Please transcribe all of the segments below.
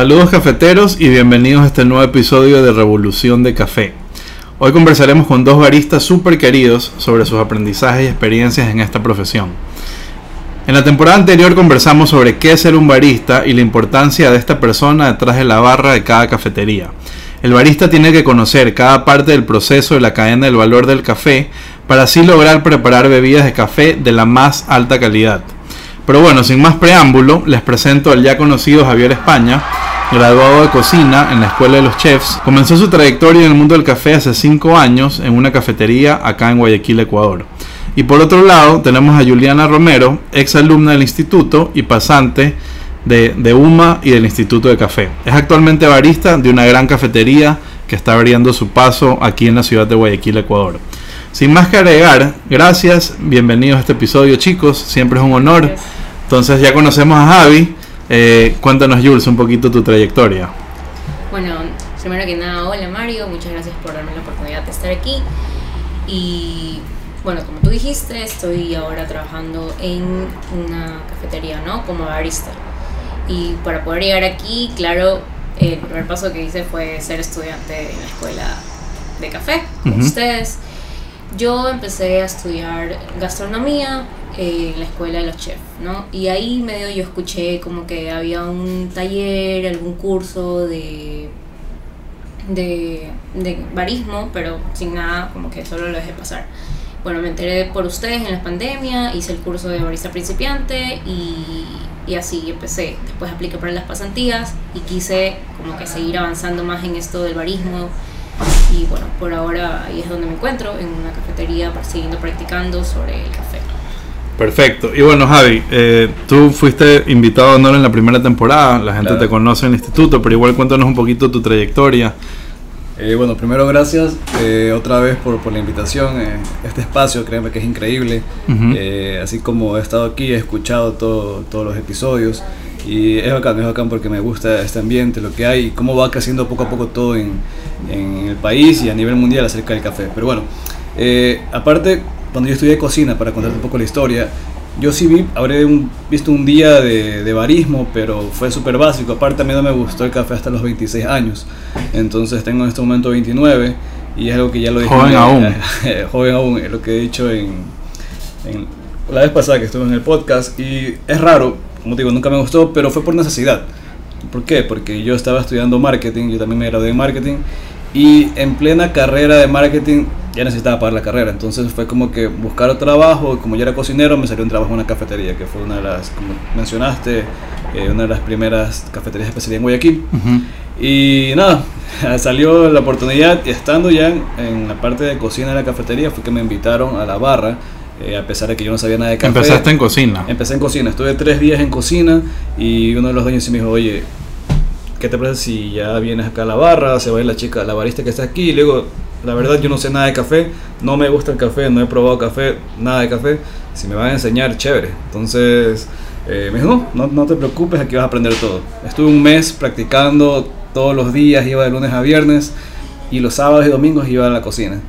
Saludos cafeteros y bienvenidos a este nuevo episodio de Revolución de Café. Hoy conversaremos con dos baristas súper queridos sobre sus aprendizajes y experiencias en esta profesión. En la temporada anterior conversamos sobre qué es ser un barista y la importancia de esta persona detrás de la barra de cada cafetería. El barista tiene que conocer cada parte del proceso de la cadena del valor del café para así lograr preparar bebidas de café de la más alta calidad. Pero bueno, sin más preámbulo, les presento al ya conocido Javier España, graduado de cocina en la Escuela de los Chefs. Comenzó su trayectoria en el mundo del café hace 5 años en una cafetería acá en Guayaquil, Ecuador. Y por otro lado, tenemos a Juliana Romero, ex alumna del instituto y pasante de, de UMA y del Instituto de Café. Es actualmente barista de una gran cafetería que está abriendo su paso aquí en la ciudad de Guayaquil, Ecuador. Sin más que agregar, gracias, bienvenidos a este episodio chicos, siempre es un honor. Entonces ya conocemos a Javi. Eh, cuéntanos, Jules, un poquito tu trayectoria. Bueno, primero que nada, hola Mario, muchas gracias por darme la oportunidad de estar aquí. Y bueno, como tú dijiste, estoy ahora trabajando en una cafetería, ¿no? Como barista. Y para poder llegar aquí, claro, el primer paso que hice fue ser estudiante en la escuela de café, con ustedes. Yo empecé a estudiar gastronomía en la escuela de los chefs, ¿no? Y ahí medio yo escuché como que había un taller, algún curso de, de, de barismo, pero sin nada, como que solo lo dejé pasar. Bueno, me enteré por ustedes en la pandemia, hice el curso de barista principiante y, y así empecé. Después apliqué para las pasantías y quise como que seguir avanzando más en esto del barismo. Y bueno, por ahora ahí es donde me encuentro, en una cafetería, siguiendo practicando sobre el café. Perfecto. Y bueno, Javi, eh, tú fuiste invitado a honor en la primera temporada, la gente Claro. te conoce en el instituto, pero igual cuéntanos un poquito tu trayectoria. Eh, bueno, primero gracias eh, otra vez por, por la invitación. eh, este espacio, créeme que es increíble. Así como he estado aquí, he escuchado todo- todos los episodios. Y es bacán, es bacán porque me gusta este ambiente, lo que hay y cómo va creciendo poco a poco todo en, en el país y a nivel mundial acerca del café. Pero bueno, aparte, cuando yo estudié cocina, para contarte un poco la historia, yo sí vi, habré un- visto un día de, de barismo, pero fue súper básico. Aparte, a mí no me gustó el café hasta los 26 años. Entonces tengo en este momento 29 y es algo que ya lo dije. Joven en- aún. joven aún, es lo que he dicho en, en- la vez pasada que estuve en el podcast. Y es raro, como te digo, nunca me gustó, pero fue por necesidad. ¿Por qué? Porque yo estaba estudiando marketing, yo también me gradué en marketing. Y en plena carrera de marketing ya necesitaba pagar la carrera. Entonces fue como que buscar trabajo. Como yo era cocinero, me salió un trabajo en una cafetería, que fue una de las, como mencionaste, eh, una de las primeras cafeterías de especialidad en Guayaquil. Ujú. Y nada, salió la oportunidad y estando ya en, la parte de cocina de la cafetería fue que me invitaron a la barra, eh, a pesar de que yo no sabía nada de café. Empezaste en cocina. Empecé en cocina, estuve tres días en cocina y uno de los dueños me dijo, oye, ¿qué te parece si ya vienes acá a la barra? Se va a ir la chica, la barista que está aquí. Y luego, la verdad yo no sé nada de café, no me gusta el café, no he probado café, nada de café. Si me van a enseñar, chévere. Entonces eh, me dijo, no, no, te preocupes, aquí vas a aprender todo. Estuve un mes practicando todos los días, iba de lunes a viernes y los sábados y domingos iba a la cocina.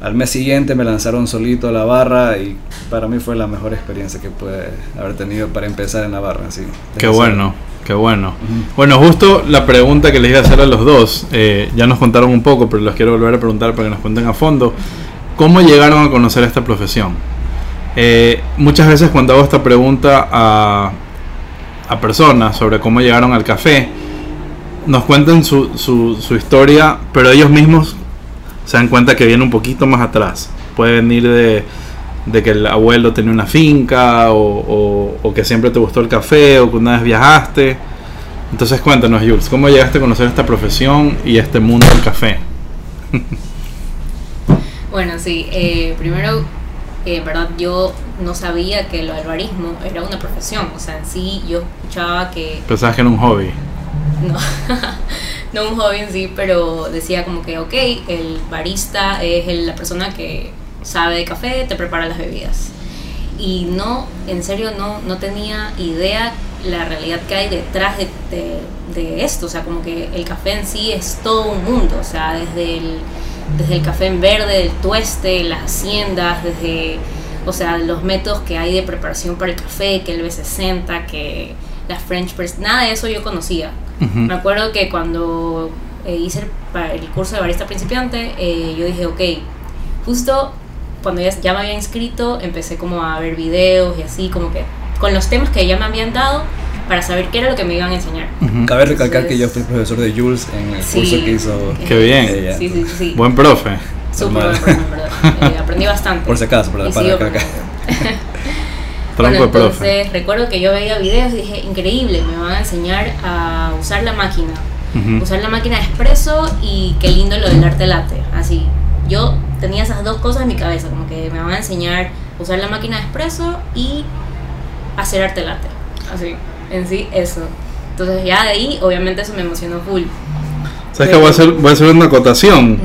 Al mes siguiente me lanzaron solito a la barra y para mí fue la mejor experiencia que pude haber tenido para empezar en la barra. Sí, Qué bueno, qué bueno. Bueno, justo la pregunta que les iba a hacer a los dos, eh, ya nos contaron un poco, pero los quiero volver a preguntar para que nos cuenten a fondo. ¿Cómo llegaron a conocer esta profesión? Eh, muchas veces cuando hago esta pregunta a, a personas sobre cómo llegaron al café, nos cuentan su, su, su historia, pero ellos mismos se dan cuenta que viene un poquito más atrás. Puede venir de, de que el abuelo tenía una finca o, o- o que siempre te gustó el café o que una vez viajaste. Entonces cuéntanos, Jules, ¿cómo llegaste a conocer esta profesión y este mundo del café? Bueno, sí, eh, primero, eh, en verdad yo no sabía que el albarismo era una profesión, o sea, en sí yo escuchaba que Pensabas que era un hobby. no, no un hobby en sí, pero decía como que, ok, el barista es el- la persona que sabe de café, te prepara las bebidas. Y no, en serio, no, no tenía idea la realidad que hay detrás de, de- de esto. O sea, como que el café en sí es todo un mundo. O sea, desde el, desde el café en verde, el tueste, las haciendas, desde, o sea, los métodos que hay de preparación para el café, que el B60, que las French press, nada de eso yo conocía. Ujú. Me acuerdo que cuando eh, hice el curso de barista principiante, eh, yo dije, ok, justo cuando ya, ya me había inscrito, empecé como a ver videos y así, como que con los temas que ya me habían dado para saber qué era lo que me iban a enseñar. Ujú. Cabe recalcar que yo Entonces- fui profesor de Jules en el Sí. curso que hizo. Qué bien. ella. Sí, sí, sí. Buen profe. Súper buen profe, verdad. Eh, aprendí bastante. Por si acaso, para- para. Tronco Bueno, de profe. entonces recuerdo que yo veía videos y dije, increíble, me van a enseñar a usar la máquina. Ujú. Usar la máquina de expreso y qué lindo lo del arte latte. Así, yo tenía esas dos cosas en mi cabeza, como que me van a enseñar a usar la máquina de expreso y hacer arte latte. Así, en sí, eso. Entonces ya de ahí, obviamente eso me emocionó full. ¿Sabes que voy a, hacer, voy a hacer una acotación?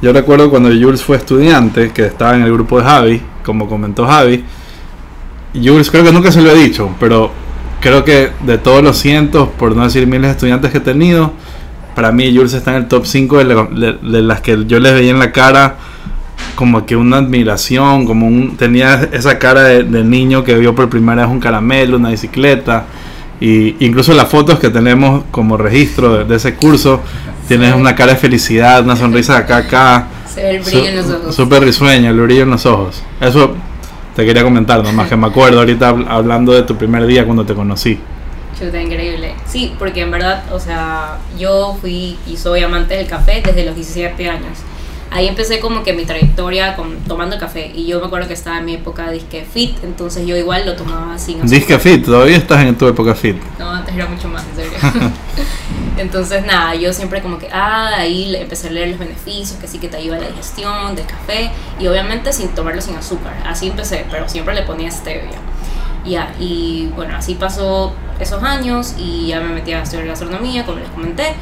Yo recuerdo cuando Jules fue estudiante, que estaba en el grupo de Javi, como comentó Javi. Jules creo que nunca se lo he dicho, pero creo que de todos los cientos, por no decir miles de estudiantes que he tenido, para mí Jules está en el top 5 de, la- de- de las que yo les veía en la cara como que una admiración, como un, tenía esa cara de, de niño que vio por primera vez un caramelo, una bicicleta. Y incluso las fotos que tenemos como registro de, de ese curso, tienes una cara de felicidad, una sonrisa de acá a acá. Se ve el brillo en los ojos. Súper risueño, el brillo en los ojos. Eso te quería comentar, nomás que me acuerdo ahorita habl- hablando de tu primer día cuando te conocí. Chuta, increíble. Sí, porque en verdad, o sea, yo fui y soy amante del café desde los 17 años. Ahí empecé como que mi trayectoria con, tomando café. Y yo me acuerdo que estaba en mi época disque fit, entonces yo igual lo tomaba sin azúcar. Disque fit, todavía estás en tu época fit. No, antes era mucho más, en serio. Entonces, nada, yo siempre como que, ah, ahí empecé a leer los beneficios, que sí que te ayuda a la digestión del café, y obviamente sin tomarlo sin azúcar. Así empecé, pero siempre le ponía stevia. Ya, y bueno, así pasó esos años y ya me metí a estudiar gastronomía, como les comenté,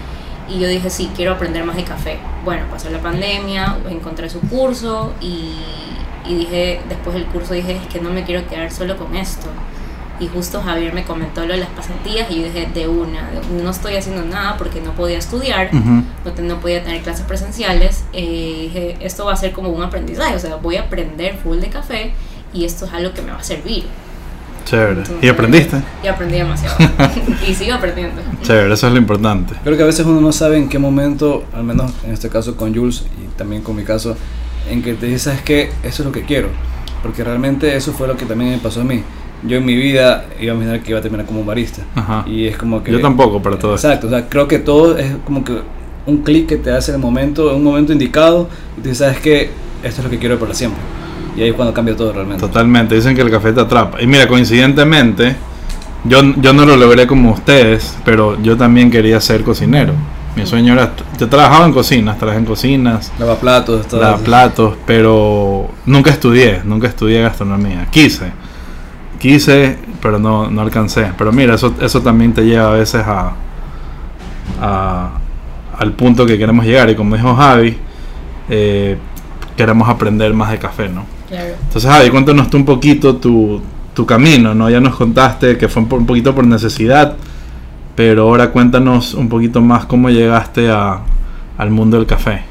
y yo dije, sí, quiero aprender más de café. Bueno, pasó la pandemia, encontré su curso y, y dije, después del curso dije, es que no me quiero quedar solo con esto. Y justo Javier me comentó lo de las pasantías y yo dije, de una, no estoy haciendo nada porque no podía estudiar, Ujú. no, te- no podía tener clases presenciales. eh, dije, esto va a ser como un aprendizaje, o sea, voy a aprender full de café y esto es algo que me va a servir. Chévere. ¿Y Entonces, aprendiste? Y aprendí demasiado. y sigo aprendiendo. Chévere, eso es lo importante. Creo que a veces uno no sabe en qué momento, al menos en este caso con Jules y también con mi caso, en que te dices, ¿sabes qué? Eso es lo que quiero. Porque realmente eso fue lo que también me pasó a mí. Yo en mi vida iba a imaginar que iba a terminar como un barista. Ajá. Y es como que... Yo tampoco, para todo esto. Exacto, o sea, creo que todo es como que un clic que te hace en el momento, en un momento indicado, y tú dices, ¿sabes qué? Esto es lo que quiero para siempre. Y ahí es cuando cambia todo realmente. Totalmente, dicen que el café te atrapa. Y mira, coincidentemente, yo, yo no lo logré como ustedes, pero yo también quería ser cocinero. Mi sueño era, yo trabajaba en cocinas, trabajé en cocinas, Lava platos, todo lavaba eso. platos, pero nunca estudié, nunca estudié gastronomía. Quise, quise, pero no, no alcancé. Pero mira, eso, eso también te lleva a veces a, a- al punto que queremos llegar. Y como dijo Javi, eh, queremos aprender más de café, ¿no? Claro. Entonces, Javi, cuéntanos tú un poquito tu, tu camino, ¿no? Ya nos contaste que fue un, po- un poquito por necesidad, pero ahora cuéntanos un poquito más cómo llegaste a, al mundo del café.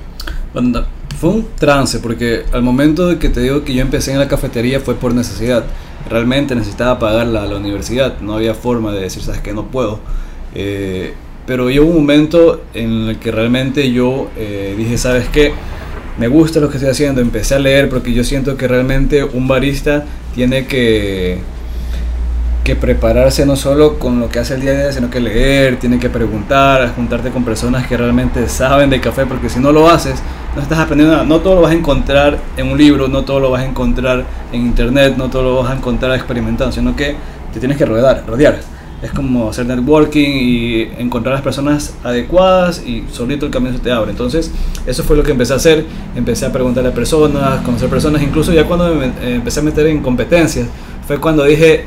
Cuando- Fue un trance, porque al momento de que te digo que yo empecé en la cafetería fue por necesidad. Realmente necesitaba pagar la, la universidad, no había forma de decir, sabes que no puedo. Eh, pero llegó un momento en el que realmente yo eh, dije, sabes qué, me gusta lo que estoy haciendo, empecé a leer porque yo siento que realmente un barista tiene que que prepararse no solo con lo que hace el día a día, sino que leer, tiene que preguntar, juntarte con personas que realmente saben de café, porque si no lo haces, no estás aprendiendo nada. No todo lo vas a encontrar en un libro, no todo lo vas a encontrar en internet, no todo lo vas a encontrar experimentando, sino que te tienes que rodear, rodear. Es como hacer networking y encontrar las personas adecuadas y solito el camino se te abre. Entonces, eso fue lo que empecé a hacer. Empecé a preguntarle a personas, conocer personas, incluso ya cuando me eh, empecé a meter en competencias, fue cuando dije,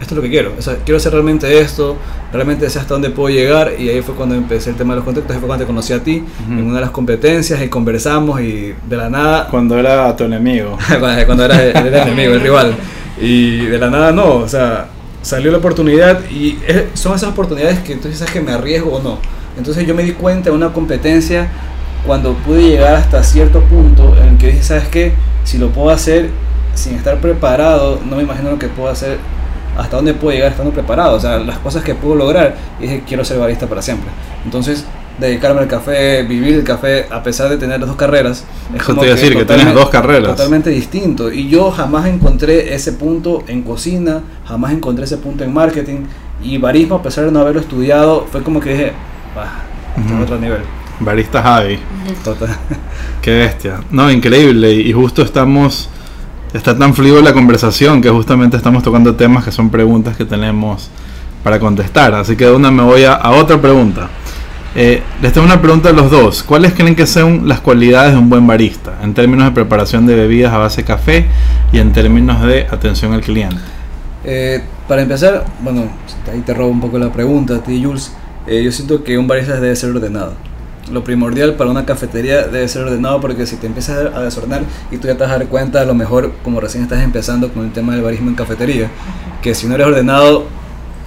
esto es lo que quiero, o sea, quiero hacer realmente esto, realmente sé hasta dónde puedo llegar y ahí fue cuando empecé el tema de los contactos, ahí fue cuando te conocí a ti en una de las competencias y conversamos y de la nada, Cuando era tu enemigo. cuando, era, era el enemigo, el rival, y de la nada no, o sea, salió la oportunidad y son esas oportunidades que dices "¿Sabes que me arriesgo o no. Entonces yo me di cuenta en una competencia cuando pude llegar hasta cierto punto en el que dije, ¿sabes qué? Si lo puedo hacer sin estar preparado, no me imagino lo que puedo hacer hasta dónde puedo llegar estando preparado, o sea, las cosas que puedo lograr. Y dije, quiero ser barista para siempre. Entonces, dedicarme al café, vivir el café, a pesar de tener las dos carreras. Es como te decir, que tienes dos carreras. Totalmente distinto. Y yo jamás encontré ese punto en cocina, jamás encontré ese punto en marketing. Y barismo, a pesar de no haberlo estudiado, fue como que dije, bah, uh otro nivel. Barista Javi. Total. Qué bestia. No, increíble. Y justo estamos. Está tan fluido la conversación que justamente estamos tocando temas que son preguntas que tenemos para contestar. Así que de una me voy a, a otra pregunta. Eh, les tengo una pregunta a los dos. ¿Cuáles creen que son las cualidades de un buen barista en términos de preparación de bebidas a base de café y en términos de atención al cliente? Eh, para empezar, bueno, ahí te robo un poco la pregunta a ti, Jules. Eh, yo siento que un barista debe ser ordenado. Lo primordial para una cafetería debe ser ordenado porque si te empiezas a desordenar y tú ya te vas a dar cuenta, a lo mejor como recién estás empezando con el tema del barismo en cafetería, que si no eres ordenado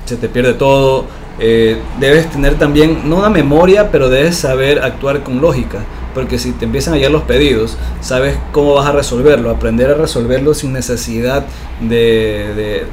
se te pierde todo, eh, debes tener también, no una memoria, pero debes saber actuar con lógica. Porque si te empiezan a llegar los pedidos, sabes cómo vas a resolverlo, aprender a resolverlo sin necesidad de,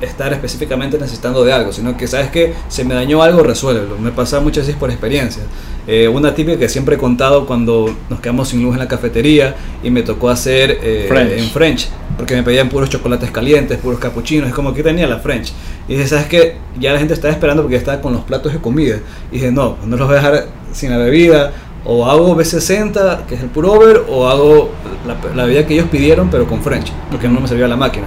estar específicamente necesitando de algo, sino que sabes que se me dañó algo, resuélvelo. Me pasa muchas veces por experiencia. Eh, una típica que siempre he contado cuando nos quedamos sin luz en la cafetería y me tocó hacer eh, en French, porque me pedían puros chocolates calientes, puros capuchinos, es como que tenía la French. Y dije, ¿sabes qué? Ya la gente estaba esperando porque estaba con los platos de comida. Y dije, no, no los voy a dejar sin la bebida. O hago B60, que es el puro over, o hago la, la bebida que ellos pidieron, pero con French, porque no me servía la máquina.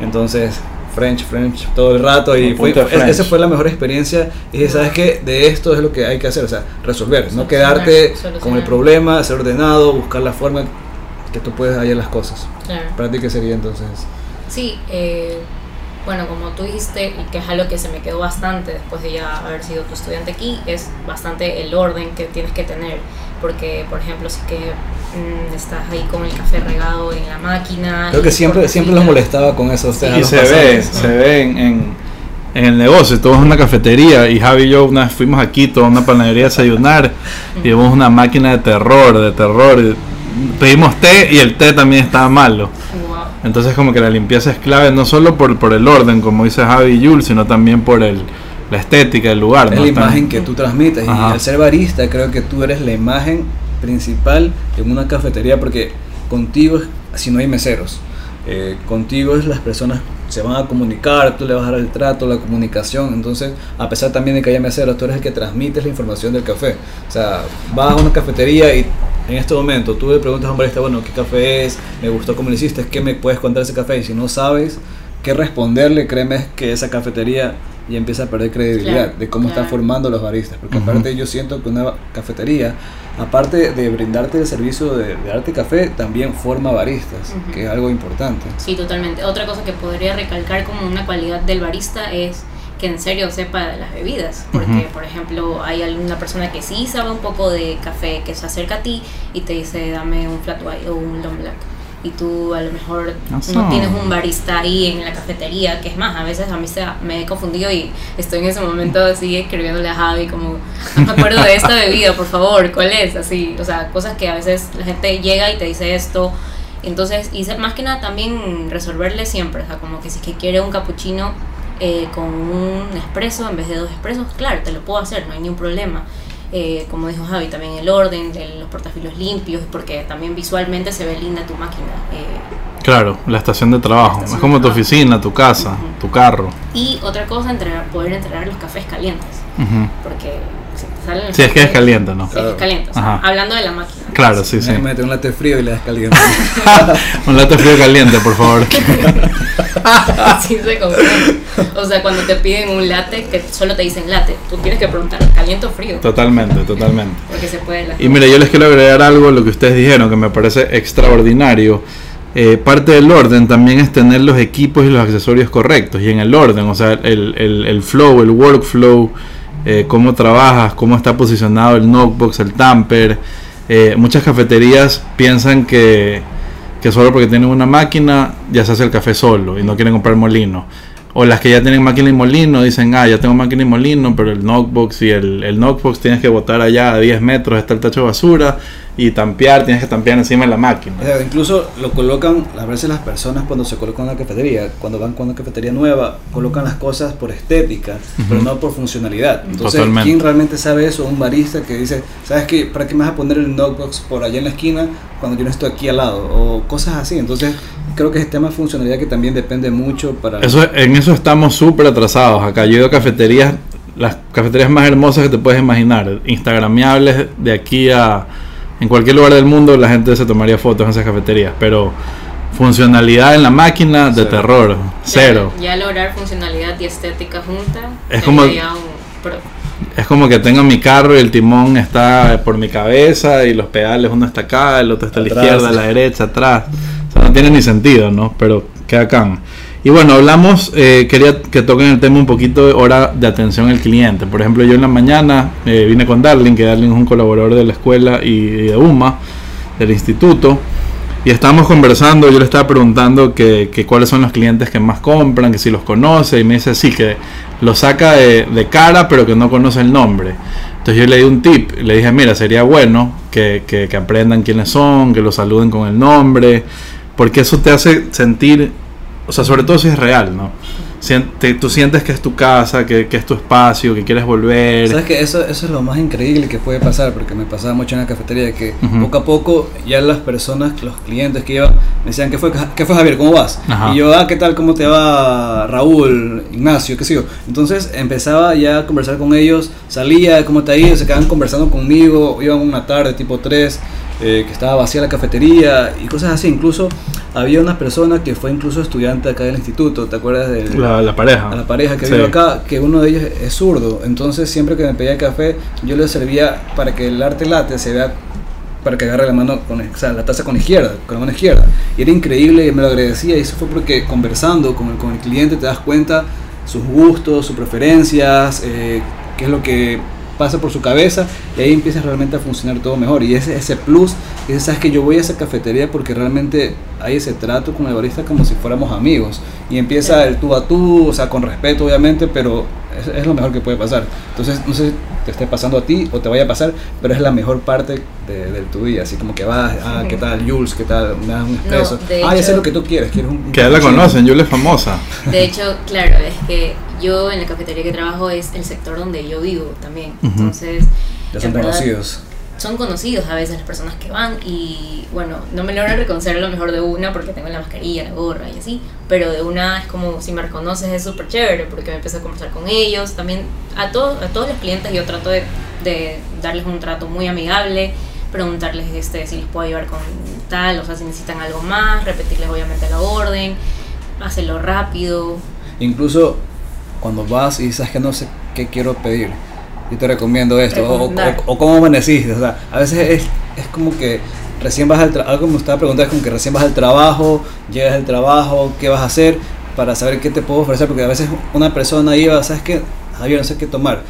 Entonces, French, French todo el rato y fue, esa fue la mejor experiencia y dije, ¿sabes qué? De esto es lo que hay que hacer, o sea, resolver, no quedarte con el problema, ser ordenado, buscar la forma que tú puedes hallar las cosas. Claro. ¿Para ti qué sería entonces? Sí, eh, bueno, como tú dijiste, y que es algo que se me quedó bastante después de ya haber sido tu estudiante aquí, es bastante el orden que tienes que tener. Porque, por ejemplo, si que mm, estás ahí con el café regado en la máquina. Creo que siempre, siempre los molestaba con eso. y se ve, se ve en, en, el negocio. Todo es una cafetería. Y Javi y yo una vez fuimos aquí, toda una panadería a desayunar. y vimos una máquina de terror, de terror. Pedimos té y el té también estaba malo. Entonces como que la limpieza es clave no solo por, por el orden, como dice Javi y Jules, sino también por el, la estética del lugar. Es la imagen que tú transmites. Y al ser barista creo que tú eres la imagen principal en una cafetería porque contigo, si no hay meseros, eh, contigo es las personas se van a comunicar, tú le vas a dar el trato, la comunicación. Entonces, a pesar también de que haya meseros, tú eres el que transmites la información del café. O sea, vas a una cafetería y en este momento tú le preguntas a un barista, bueno, ¿qué café es? Me gustó cómo lo hiciste, ¿qué me puedes contar ese café? Y si no sabes qué responderle, créeme que esa cafetería ya empieza a perder credibilidad de cómo están formando los baristas. Porque aparte yo siento que una cafetería, aparte de brindarte el servicio de, darte café, también forma baristas, que es algo importante. Sí, totalmente. Otra cosa que podría recalcar como una cualidad del barista es que en serio sepa de las bebidas. Porque, por ejemplo, hay alguna persona que sí sabe un poco de café que se acerca a ti y te dice, dame un flat white o un long black. Y tú a lo mejor no tienes un barista ahí en la cafetería, que es más, a veces a mí se, me he confundido y estoy en ese momento así escribiéndole a Javi como, no me acuerdo de esta bebida, por favor, ¿cuál es? Así, o sea, cosas que a veces la gente llega y te dice esto. Entonces, y más que nada también resolverle siempre, o sea, como que si que quiere un capuchino, eh, con un expreso en vez de dos expresos, claro, te lo puedo hacer, no hay ningún problema. Eh, como dijo Javi, también el orden, de los portafilos limpios, porque también visualmente se ve linda tu máquina. Eh, claro, la estación de trabajo, es como tu oficina, tu casa, tu carro. Y otra cosa, poder entregar los cafés calientes, porque si es que es caliente, ¿no? es caliente. hablando de la máquina. Claro, sí, sí. Mete un latte frío y le das caliente. un latte frío caliente, por favor. sí se O sea, cuando te piden un latte, que solo te dicen latte, tú tienes que preguntar, ¿caliente o frío? Totalmente, totalmente. Porque se puede. Y mire, yo les quiero agregar algo a lo que ustedes dijeron, que me parece extraordinario. Eh, parte del orden también es tener los equipos y los accesorios correctos. Y en el orden, o sea, el, el, el flow, el workflow eh, cómo trabajas, cómo está posicionado el notebook, el tamper. Eh, muchas cafeterías piensan que, solo porque tienen una máquina ya se hace el café solo y no quieren comprar molino. O las que ya tienen máquina y molino dicen, ah, ya tengo máquina y molino, pero el notebook y el, el notebook tienes que botar allá a 10 metros, está el tacho de basura y tampear, tienes que tampear encima de la máquina. O sea, incluso lo colocan, a veces las personas cuando se colocan en la cafetería, cuando van con una cafetería nueva, colocan las cosas por estética, pero Ujú. no por funcionalidad. Entonces, Totalmente. ¿quién realmente sabe eso? Un barista que dice, ¿sabes qué? ¿Para qué me vas a poner el knockbox por allá en la esquina cuando yo no estoy aquí al lado? O cosas así. Entonces, creo que es tema de funcionalidad que también depende mucho para... Eso, en eso estamos súper atrasados. Acá yo he ido a cafeterías, las cafeterías más hermosas que te puedes imaginar, instagramiables de aquí a... En cualquier lugar del mundo la gente se tomaría fotos en esas cafeterías, pero funcionalidad en la máquina de Cero. terror, cero. Ya, ya lograr funcionalidad y estética junta. Es como- sería un pro. Es como que tengo mi carro y el timón está por mi cabeza y los pedales, uno está acá, el otro está a la Atrás. izquierda, a la derecha, atrás. O sea, no tiene ni sentido, ¿no? Pero queda acá. Y bueno, hablamos, eh, quería que toquen el tema un poquito de hora de atención al cliente. Por ejemplo, yo en la mañana eh, vine con Darling, que Darling es un colaborador de la escuela y, de UMA, del instituto. Y estábamos conversando, yo le estaba preguntando que, que cuáles son los clientes que más compran, que si los conoce, y me dice sí, que los saca de, de cara, pero que no conoce el nombre. Entonces yo le di un tip, le dije, mira, sería bueno que, que- que aprendan quiénes son, que los saluden con el nombre, porque eso te hace sentir, o sea, sobre todo si es real, ¿no? Siente- tú sientes que es tu casa, que, que es tu espacio, que quieres volver. ¿Sabes que eso, eso es lo más increíble que puede pasar? Porque me pasaba mucho en la cafetería que Ujú. poco a poco ya las personas, los clientes que iban, me decían, ¿qué fue, qué fue Javier? ¿Cómo vas? Ajá. Y yo, ah, ¿qué tal? ¿Cómo te va Raúl, Ignacio? ¿Qué sé yo? Entonces empezaba ya a conversar con ellos, salía, ¿cómo te ha ido? Se quedaban conversando conmigo, iban una tarde tipo 3, que estaba vacía la cafetería y cosas así. Incluso había una persona que fue incluso estudiante acá del instituto, ¿te acuerdas del, La, la pareja. a la pareja que Sí. vive acá, que uno de ellos es zurdo. Entonces, siempre que me pedía café, yo le servía para que el arte latte se vea, para que agarre la mano, con, o sea, la taza con la izquierda, con la mano izquierda. Y era increíble, y me lo agradecía. Y eso fue porque conversando con el, con el cliente te das cuenta sus gustos, sus preferencias, eh, qué es lo que pasa por su cabeza y ahí empieza realmente a funcionar todo mejor. Y ese ese plus dices sabes que yo voy a esa cafetería porque realmente hay ese trato con el barista como si fuéramos amigos y empieza el tú a tú o sea con respeto obviamente pero es, es lo mejor que puede pasar. Entonces no sé si te esté pasando a ti o te vaya a pasar pero es la mejor parte de, de tu día así como que vas ah qué tal Jules qué tal me das un expreso ah ya sé lo que tú quieres quieres un, un Que ya la conocen, Julia es famosa. De hecho, claro, es que yo en la cafetería que trabajo es el sector donde yo vivo también. Entonces, ya son en verdad, conocidos son conocidos a veces las personas que van y bueno, no me logran reconocer a lo mejor de una porque tengo la mascarilla, la gorra y así, pero de una es como si me reconoces es súper chévere porque me empiezo a conversar con ellos, también a, todos a todos los clientes yo trato de, de darles un trato muy amigable, preguntarles este, si les puedo ayudar con tal, o sea, si necesitan algo más, repetirles obviamente la orden, hacerlo rápido, Incluso cuando vas y sabes que no sé qué quiero pedir, yo te recomiendo esto. O, o, o cómo amaneciste. O sea, a veces es, es como que recién vas al trabajo. Algo me estaba preguntando es como que recién vas al trabajo, llegas al trabajo, qué vas a hacer para saber qué te puedo ofrecer. Porque a veces una persona iba, ¿sabes qué? Javier, no sé qué tomar.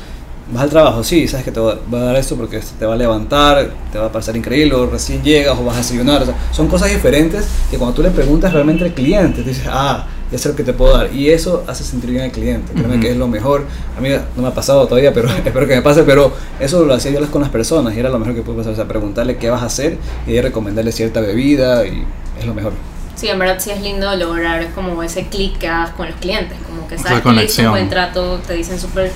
Vas al trabajo, sí, sabes que te va a dar esto porque te va a levantar, te va a pasar increíble, o recién llegas o vas a desayunar. O sea, son cosas diferentes que cuando tú le preguntas realmente al cliente, te dices, ah, ya sé lo que te puedo dar. Y eso hace sentir bien al cliente. Créeme que es lo mejor. A mí no me ha pasado todavía, pero espero que me pase. Pero eso lo hacía yo con las personas y era lo mejor que puede pasar. O sea, preguntarle qué vas a hacer y recomendarle cierta bebida y es lo mejor. Sí, en verdad sí es lindo lograr como ese clic que hagas con los clientes, como que Esa sabes que un buen trato, te dicen súper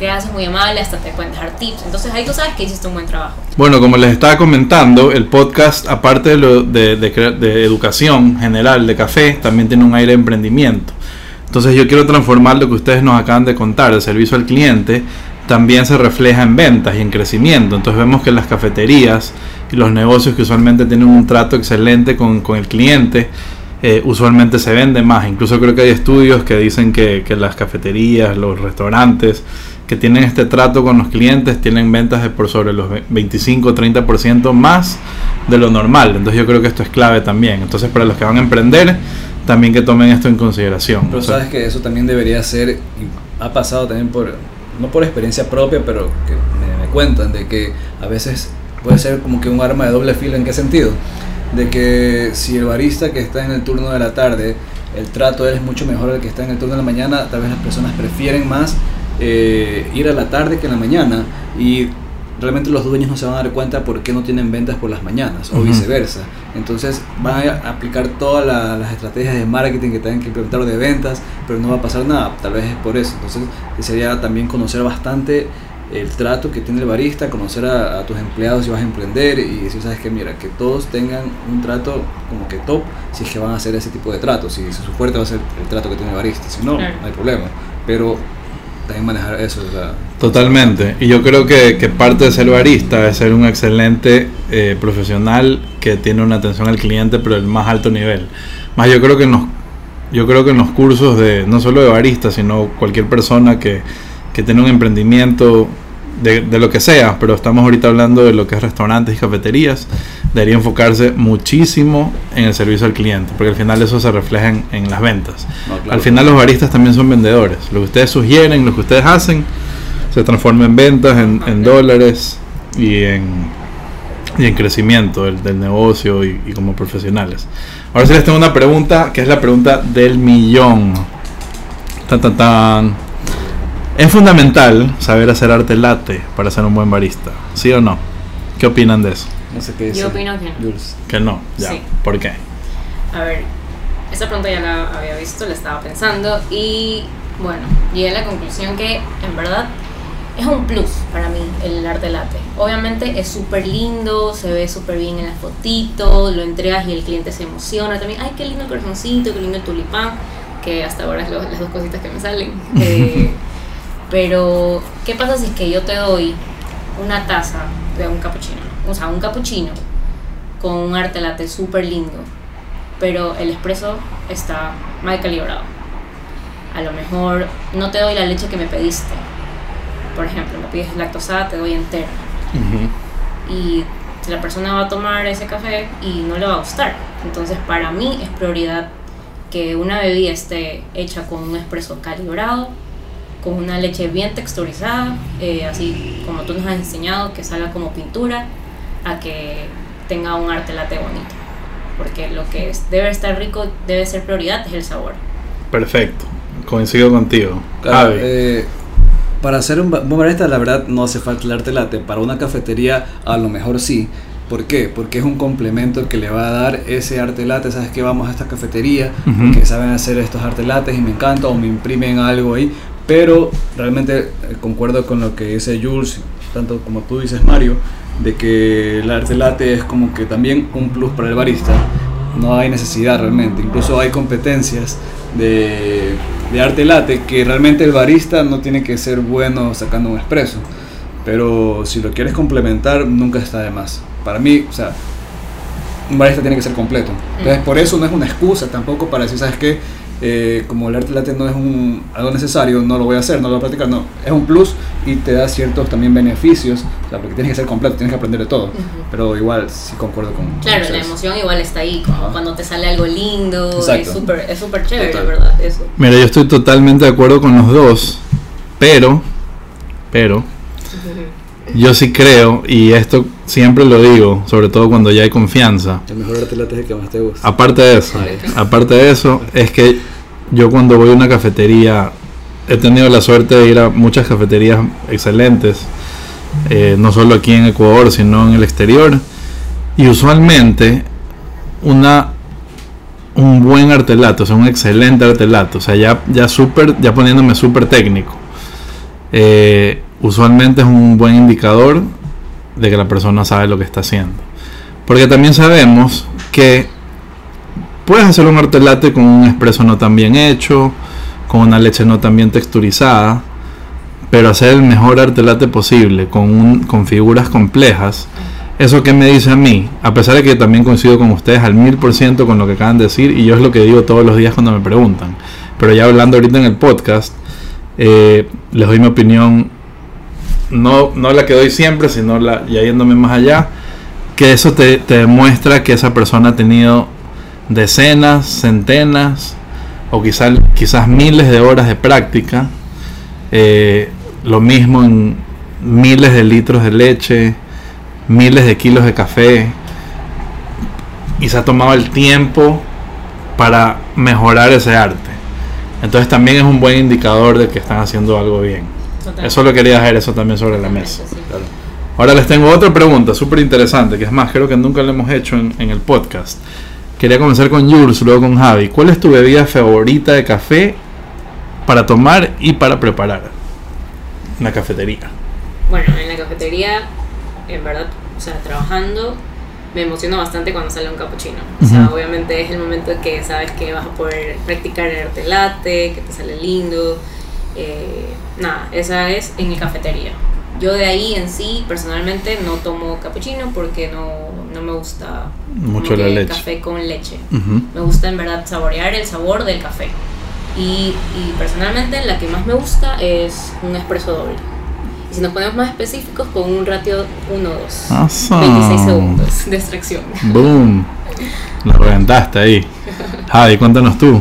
gracias, muy amable, hasta te pueden dejar tips. Entonces ahí tú sabes que hiciste un buen trabajo. Bueno, como les estaba comentando, el podcast, aparte de, lo de, de de educación general de café, también tiene un aire de emprendimiento. Entonces yo quiero transformar lo que ustedes nos acaban de contar, el servicio al cliente, también se refleja en ventas y en crecimiento. Entonces vemos que las cafeterías y los negocios que usualmente tienen un trato excelente con, con el cliente, eh, usualmente se venden más. Incluso creo que hay estudios que dicen que, que las cafeterías, los restaurantes que tienen este trato con los clientes tienen ventas de por sobre los ve- 25 o 30% más de lo normal. Entonces yo creo que esto es clave también. Entonces para los que van a emprender, también que tomen esto en consideración. Pero O sea, sabes que eso también debería ser, y ha pasado también por, no por experiencia propia, pero que me, me cuentan de que a veces puede ser como que un arma de doble filo. ¿En qué sentido? De que si el barista que está en el turno de la tarde, el trato es mucho mejor al que está en el turno de la mañana, tal vez las personas prefieren más eh, ir a la tarde que en la mañana. Y realmente los dueños no se van a dar cuenta por qué no tienen ventas por las mañanas o viceversa. Entonces van a aplicar todas la- las estrategias de marketing que tengan que implementar de ventas, pero no va a pasar nada, tal vez es por eso. Entonces sería también conocer bastante el trato que tiene el barista, conocer a, a tus empleados si vas a emprender y decir, sabes que mira, que todos tengan un trato como que top si es que van a hacer ese tipo de trato, si, si su fuerte va a ser el trato que tiene el barista, si no, Claro. no hay problema, pero también manejar eso, o sea, Totalmente. Y yo creo que, que parte de ser barista es ser un excelente eh, profesional que tiene una atención al cliente, pero del más alto nivel. Más yo creo que en los, yo creo que en los cursos de no solo de barista, sino cualquier persona que, que tiene un emprendimiento de, de lo que sea, pero estamos ahorita hablando de lo que es restaurantes y cafeterías, debería enfocarse muchísimo en el servicio al cliente, porque al final eso se refleja en, en las ventas. no, claro. Al final los baristas también son vendedores. Lo que ustedes sugieren, lo que ustedes hacen, se transforma en ventas, en, en dólares y en, y en crecimiento del, del negocio y, y como profesionales. Ahora sí les tengo una pregunta, que es la pregunta del millón. Tan, tan, tan. Es fundamental saber hacer arte latte para ser un buen barista, ¿sí o no? ¿Qué opinan de eso? No sé qué dice. Yo opino que no. Que no, ya. Sí. ¿Por qué? A ver, esta pregunta ya la había visto, la estaba pensando y bueno, llegué a la conclusión que en verdad es un plus para mí el arte latte. Obviamente es súper lindo, se ve súper bien en la fotito, lo entregas y el cliente se emociona también. Ay, qué lindo el corazoncito, qué lindo el tulipán, que hasta ahora es lo- las dos cositas que me salen. Eh, pero, ¿qué pasa si es que yo te doy una taza de un cappuccino? O sea, un cappuccino con un arte latte súper lindo, pero el espresso está mal calibrado. A lo mejor no te doy la leche que me pediste. Por ejemplo, me pides lactosada, te doy entera. Y la persona va a tomar ese café y no le va a gustar. Entonces, para mí es prioridad que una bebida esté hecha con un espresso calibrado, con una leche bien texturizada, eh, así como tú nos has enseñado, que salga como pintura, a que tenga un arte latte bonito. Porque lo que es- debe estar rico, debe ser prioridad, es el sabor. Perfecto. Coincido contigo. Claro, eh, para hacer un barista, la verdad, no hace falta el arte latte. Para una cafetería, a lo mejor sí. ¿Por qué? Porque es un complemento que le va a dar ese arte latte. Sabes que vamos a esta cafetería Ujú. porque saben hacer estos arte lattes y me encanta o me imprimen algo ahí. Pero realmente eh, concuerdo con lo que dice Jules, tanto como tú dices Mario, de que el arte latte es como que también un plus para el barista. No hay necesidad realmente. Incluso hay competencias de, de arte latte que realmente el barista no tiene que ser bueno sacando un espresso. Pero si lo quieres complementar, nunca está de más. Para mí, o sea, un barista tiene que ser completo. Entonces, Mm. por eso no es una excusa tampoco para decir, ¿sabes qué? Eh, como el arte latte no es un, algo necesario, no lo voy a hacer, no lo voy a practicar, no. Es un plus y te da ciertos también beneficios, o sea, porque tienes que ser completo, tienes que aprender de todo. Ujú. Pero igual, sí concuerdo con Claro, con la emoción igual está ahí, como Ajá. cuando te sale algo lindo, Exacto. es súper es súper chévere, Total. ¿verdad? Eso. Mira, yo estoy totalmente de acuerdo con los dos, pero, pero, yo sí creo, y esto siempre lo digo, sobre todo cuando ya hay confianza, El mejor arte latte es el que más te gusta. aparte de eso, aparte de eso, es que yo cuando voy a una cafetería, he tenido la suerte de ir a muchas cafeterías excelentes, eh, no solo aquí en Ecuador, sino en el exterior, y usualmente una un buen artelato, o sea, un excelente artelato, o sea, ya, ya súper, ya poniéndome súper técnico, eh, usualmente es un buen indicador de que la persona sabe lo que está haciendo. Porque también sabemos que puedes hacer un artelate con un espresso no tan bien hecho, con una leche no tan bien texturizada, pero hacer el mejor artelate posible con, con figuras complejas, eso que me dice a mí, a pesar de que también coincido con ustedes al mil por ciento con lo que acaban de decir, y yo es lo que digo todos los días cuando me preguntan, pero ya hablando ahorita en el podcast, eh, les doy mi opinión, no, no la que doy siempre, sino la, ya yéndome más allá, que eso te, te demuestra que esa persona ha tenido decenas, centenas o quizás, quizás miles de horas de práctica. Eh, lo mismo en miles de litros de leche, miles de kilos de café. Y se ha tomado el tiempo para mejorar ese arte. Entonces también es un buen indicador de que están haciendo algo bien. Total. Eso lo quería dejar eso también sobre la mesa. Sí. Claro. Ahora les tengo otra pregunta súper interesante, que es más, creo que nunca la hemos hecho en, en el podcast. Quería comenzar con Jules, luego con Javi. ¿Cuál es tu bebida favorita de café para tomar y para preparar? En la cafetería. Bueno, en la cafetería, en verdad, o sea, trabajando, me emociona bastante cuando sale un cappuccino. O sea, Ujú. obviamente es el momento en que sabes que vas a poder practicar el arte latte, que te sale lindo. Eh, nada, esa es en mi cafetería. Yo de ahí en sí, personalmente, no tomo cappuccino porque no, no me gusta Mucho la leche. café con leche. Ujú. Me gusta en verdad saborear el sabor del café. Y, y personalmente la que más me gusta es un espresso doble. Y si nos ponemos más específicos, con un ratio 1-2. Awesome. 26 segundos de extracción. Boom. Lo reventaste ahí. Javi, cuéntanos tú.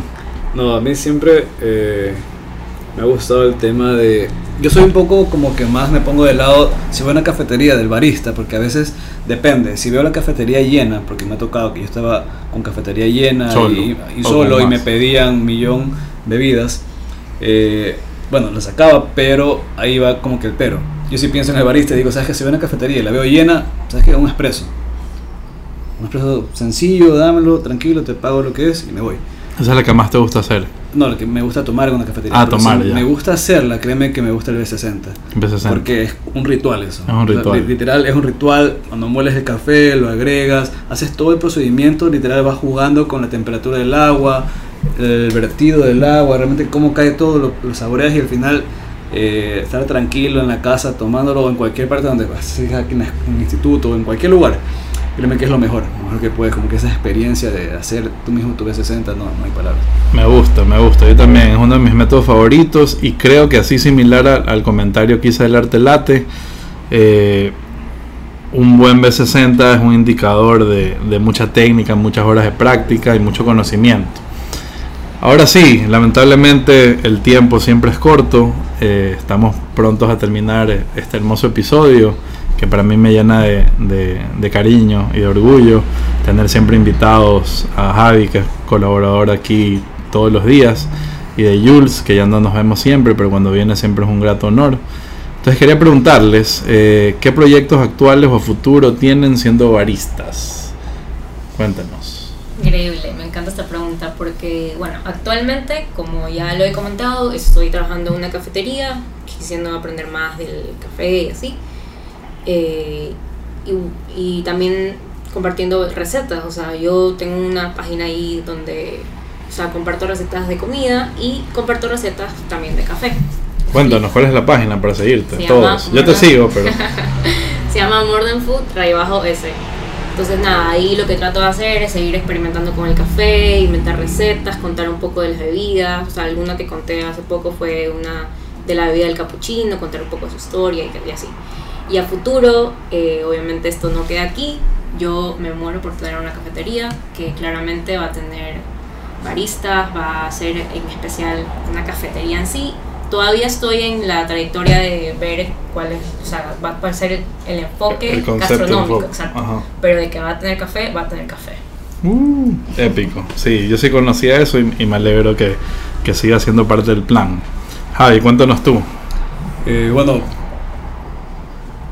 No, a mí siempre eh, me ha gustado el tema de... Yo soy un poco como que más me pongo de lado si voy a una cafetería del barista, porque a veces depende. Si veo la cafetería llena, porque me ha tocado que yo estaba con cafetería llena Solo, y, solo y me pedían un millón bebidas, eh, bueno, la sacaba, pero ahí va como que el pero. Yo sí pienso en el barista y digo, ¿sabes que Si voy a una cafetería y la veo llena, ¿sabes que Un expreso. Un expreso sencillo, dámelo, tranquilo, te pago lo que es y me voy. Esa es la que más te gusta hacer. No, lo que me gusta tomar en una cafetería. Ah, Pero tomar, si ya. Me gusta hacerla, créeme que me gusta el B60. Empiezas a Porque es un ritual eso. Es un O sea, ritual. li- literal, es un ritual. Cuando mueles el café, lo agregas, haces todo el procedimiento. Literal, vas jugando con la temperatura del agua, el vertido del agua, realmente cómo cae todo, lo, lo saboreas y al final eh, estar tranquilo en la casa, tomándolo o en cualquier parte donde vas, en el instituto o en cualquier lugar. Créeme que es lo mejor, lo mejor que puedes, como que esa experiencia de hacer tú mismo tu B60, no, no hay palabras. Me gusta, me gusta. Yo también, es uno de mis métodos favoritos y creo que así similar al, al comentario que hice del arte late, eh, un buen B60 es un indicador de, de mucha técnica, muchas horas de práctica y mucho conocimiento. Ahora sí, lamentablemente el tiempo siempre es corto, eh, estamos prontos a terminar este hermoso episodio que para mí me llena de, de- de cariño y de orgullo tener siempre invitados a Javi, que es colaborador aquí todos los días, y de Jules, que ya no nos vemos siempre, pero cuando viene siempre es un grato honor. Entonces quería preguntarles, eh, ¿qué proyectos actuales o futuro tienen siendo baristas? Cuéntenos. Increíble, me encanta esta pregunta porque, bueno, actualmente, como ya lo he comentado, estoy trabajando en una cafetería, quisiendo aprender más del café y así. Eh, y, y también compartiendo recetas, o sea, yo tengo una página ahí donde, o sea, comparto recetas de comida y comparto recetas también de café. Cuéntanos, ¿cuál es la página para seguirte? Se Todos. Yo te sigo, pero... Se llama Modern Food, raya bajo S. Entonces nada, ahí lo que trato de hacer es seguir experimentando con el café, inventar recetas, contar un poco de las bebidas. O sea, alguna que conté hace poco fue una de la bebida del cappuccino, contar un poco de su historia y, y así. Y a futuro, eh, obviamente esto no queda aquí. Yo me muero por tener una cafetería que claramente va a tener baristas, va a ser en especial una cafetería en sí. Todavía estoy en la trayectoria de ver cuál es, o sea, va a ser el, enfoque El concepto, gastronómico, enfoque. exacto. Ajá. Pero de que va a tener café, va a tener café. Uh, épico. Sí, yo sí conocía eso y, y me alegro que, que siga siendo parte del plan. Javi, cuéntanos tú. Eh, bueno,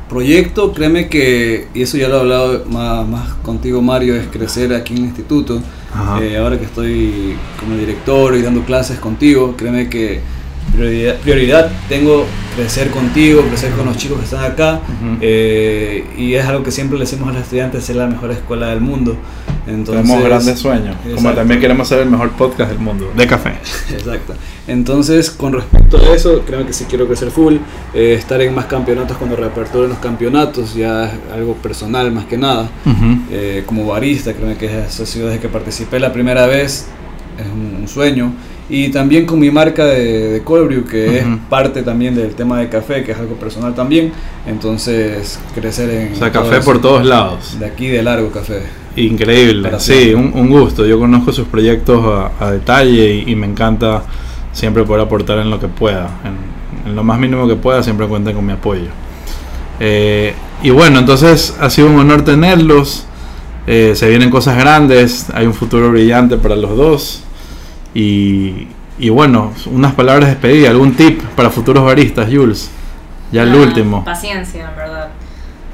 proyecto, créeme que, y eso ya lo he hablado más, más contigo Mario, es crecer aquí en el instituto. Eh, ahora que estoy como director y dando clases contigo, créeme que prioridad, prioridad tengo crecer contigo, crecer con los chicos que están acá. Ujú. eh, y es algo que siempre le decimos a los estudiantes, ser la mejor escuela del mundo. Entonces, Tenemos grandes sueños. Como Exacto. también queremos ser el mejor podcast del mundo. De café. Exacto. Entonces, con respecto a eso, creo que sí quiero crecer full, eh, estar en más campeonatos cuando reaperturen los campeonatos, ya es algo personal más que nada. Ujú. Eh, como barista, creo que eso ha sido desde que participé la primera vez, es un, un sueño. Y también con mi marca de, de Cold Brew, que es parte también del tema de café, que es algo personal también. Entonces, crecer en. O sea, café por todos lados. De aquí de largo café. Increíble. Sí, un, un gusto. Yo conozco sus proyectos a, a detalle y, y me encanta siempre poder aportar en lo que pueda. En, en lo más mínimo que pueda, siempre cuenten con mi apoyo. Eh, y bueno, entonces ha sido un honor tenerlos. Eh, se vienen cosas grandes. Hay un futuro brillante para los dos. Y, y bueno, unas palabras de despedida, algún tip para futuros baristas, Jules. Ya el Ah, último. Paciencia, en verdad.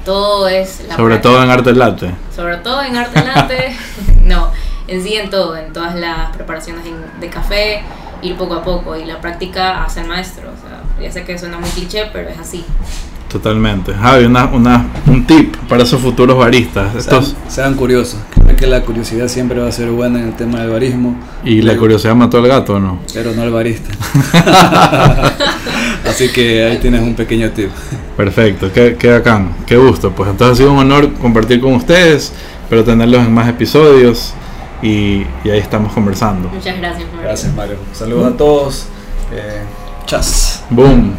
todo es la Sobre práctica. todo en arte latte. Sobre todo en arte latte, no, en sí en todo, en todas las preparaciones de café, ir poco a poco y la práctica hace el maestro. O sea, ya sé que suena muy cliché, pero es así. Totalmente. Javi, una, una, un tip para esos futuros baristas. Sean, Estos, sean curiosos. Creo que la curiosidad siempre va a ser buena en el tema del barismo. y la curiosidad mató al gato, ¿o no? Pero no al barista. Así que ahí tienes un pequeño tip. Perfecto, qué, qué bacán, qué gusto. Pues entonces ha sido un honor compartir con ustedes, pero tenerlos en más episodios y, y ahí estamos conversando. Muchas gracias, Mario. Gracias, Mario. Saludos a todos. Eh, chas. Boom.